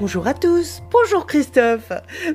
Bonjour à tous, bonjour Christophe.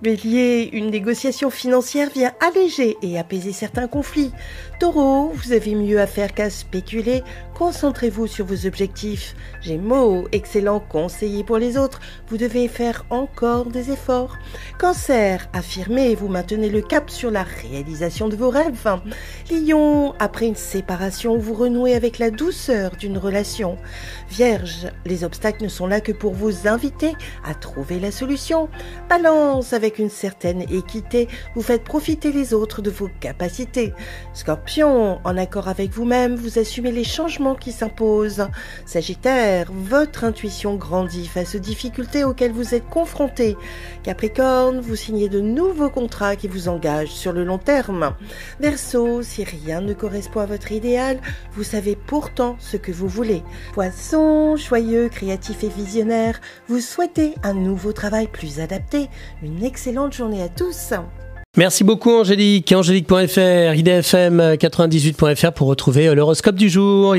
Bélier, une négociation financière vient alléger et apaiser certains conflits. Taureau, vous avez mieux à faire qu'à spéculer, concentrez-vous sur vos objectifs. Gémeaux, excellent conseiller pour les autres, vous devez faire encore des efforts. Cancer, affirmez, vous maintenez le cap sur la réalisation de vos rêves. Lion, après une séparation, vous renouez avec la douceur d'une relation. Vierge, les obstacles ne sont là que pour vous inviter à trouver la solution. Balance, avec une certaine équité, vous faites profiter les autres de vos capacités. Scorpion, en accord avec vous-même, vous assumez les changements qui s'imposent. Sagittaire, votre intuition grandit face aux difficultés auxquelles vous êtes confronté. Capricorne, vous signez de nouveaux contrats qui vous engagent sur le long terme. Verseau, si rien ne correspond à votre idéal, vous savez pourtant ce que vous voulez. Poisson, joyeux, créatif et visionnaire, vous souhaitez un nouveau travail plus adapté. Une excellente journée à tous. Merci beaucoup Angélique. Angélique.fr, idfm98.fr pour retrouver l'horoscope du jour.